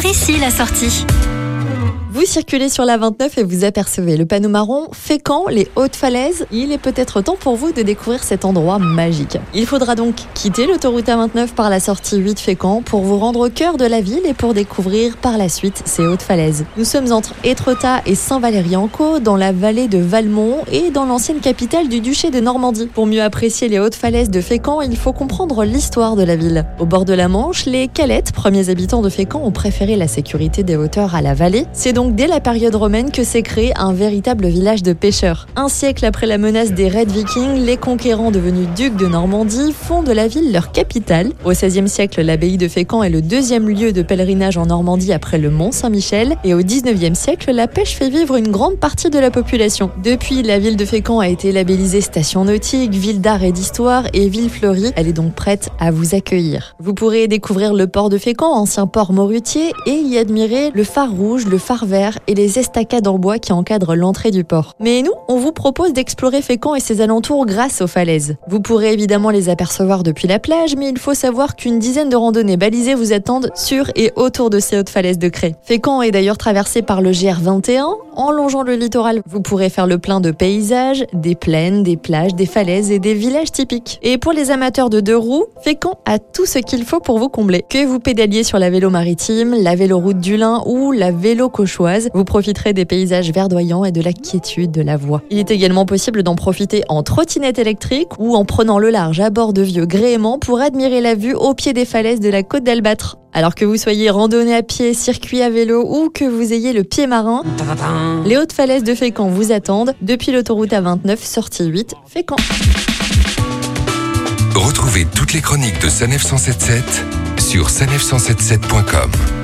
Par ici la sortie. Vous circulez sur la 29 et vous apercevez le panneau marron Fécamp, les hautes falaises. Il est peut-être temps pour vous de découvrir cet endroit magique. Il faudra donc quitter l'autoroute A29 par la sortie 8 Fécamp pour vous rendre au cœur de la ville et pour découvrir par la suite ces hautes falaises. Nous sommes entre Étretat et Saint-Valery-en-Caux, dans la vallée de Valmont et dans l'ancienne capitale du duché de Normandie. Pour mieux apprécier les hautes falaises de Fécamp, il faut comprendre l'histoire de la ville. Au bord de la Manche, les Calettes, premiers habitants de Fécamp, ont préféré la sécurité des hauteurs à la vallée. Donc dès la période romaine que s'est créé un véritable village de pêcheurs. Un siècle après la menace des Red Vikings, les conquérants devenus ducs de Normandie font de la ville leur capitale. Au XVIe siècle, l'abbaye de Fécamp est le deuxième lieu de pèlerinage en Normandie après le Mont Saint-Michel. Et au XIXe siècle, la pêche fait vivre une grande partie de la population. Depuis, la ville de Fécamp a été labellisée station nautique, ville d'art et d'histoire et ville fleurie. Elle est donc prête à vous accueillir. Vous pourrez découvrir le port de Fécamp, ancien port morutier, et y admirer le phare rouge, le phare et les estacades en bois qui encadrent l'entrée du port. Mais nous, on vous propose d'explorer Fécamp et ses alentours grâce aux falaises. Vous pourrez évidemment les apercevoir depuis la plage, mais il faut savoir qu'une dizaine de randonnées balisées vous attendent sur et autour de ces hautes falaises de Cré. Fécamp est d'ailleurs traversé par le GR21. En longeant le littoral, vous pourrez faire le plein de paysages, des plaines, des plages, des falaises et des villages typiques. Et pour les amateurs de deux roues, Fécamp a tout ce qu'il faut pour vous combler. Que vous pédaliez sur la vélo maritime, la véloroute du Lin ou la vélo cauchoise, vous profiterez des paysages verdoyants et de la quiétude de la voie. Il est également possible d'en profiter en trottinette électrique ou en prenant le large à bord de vieux gréements pour admirer la vue au pied des falaises de la côte d'Albâtre. Alors que vous soyez randonnée à pied, circuit à vélo ou que vous ayez le pied marin, les hautes falaises de Fécamp vous attendent depuis l'autoroute A29, sortie 8, Fécamp. Retrouvez toutes les chroniques de Sanef 177 sur sanef177.com.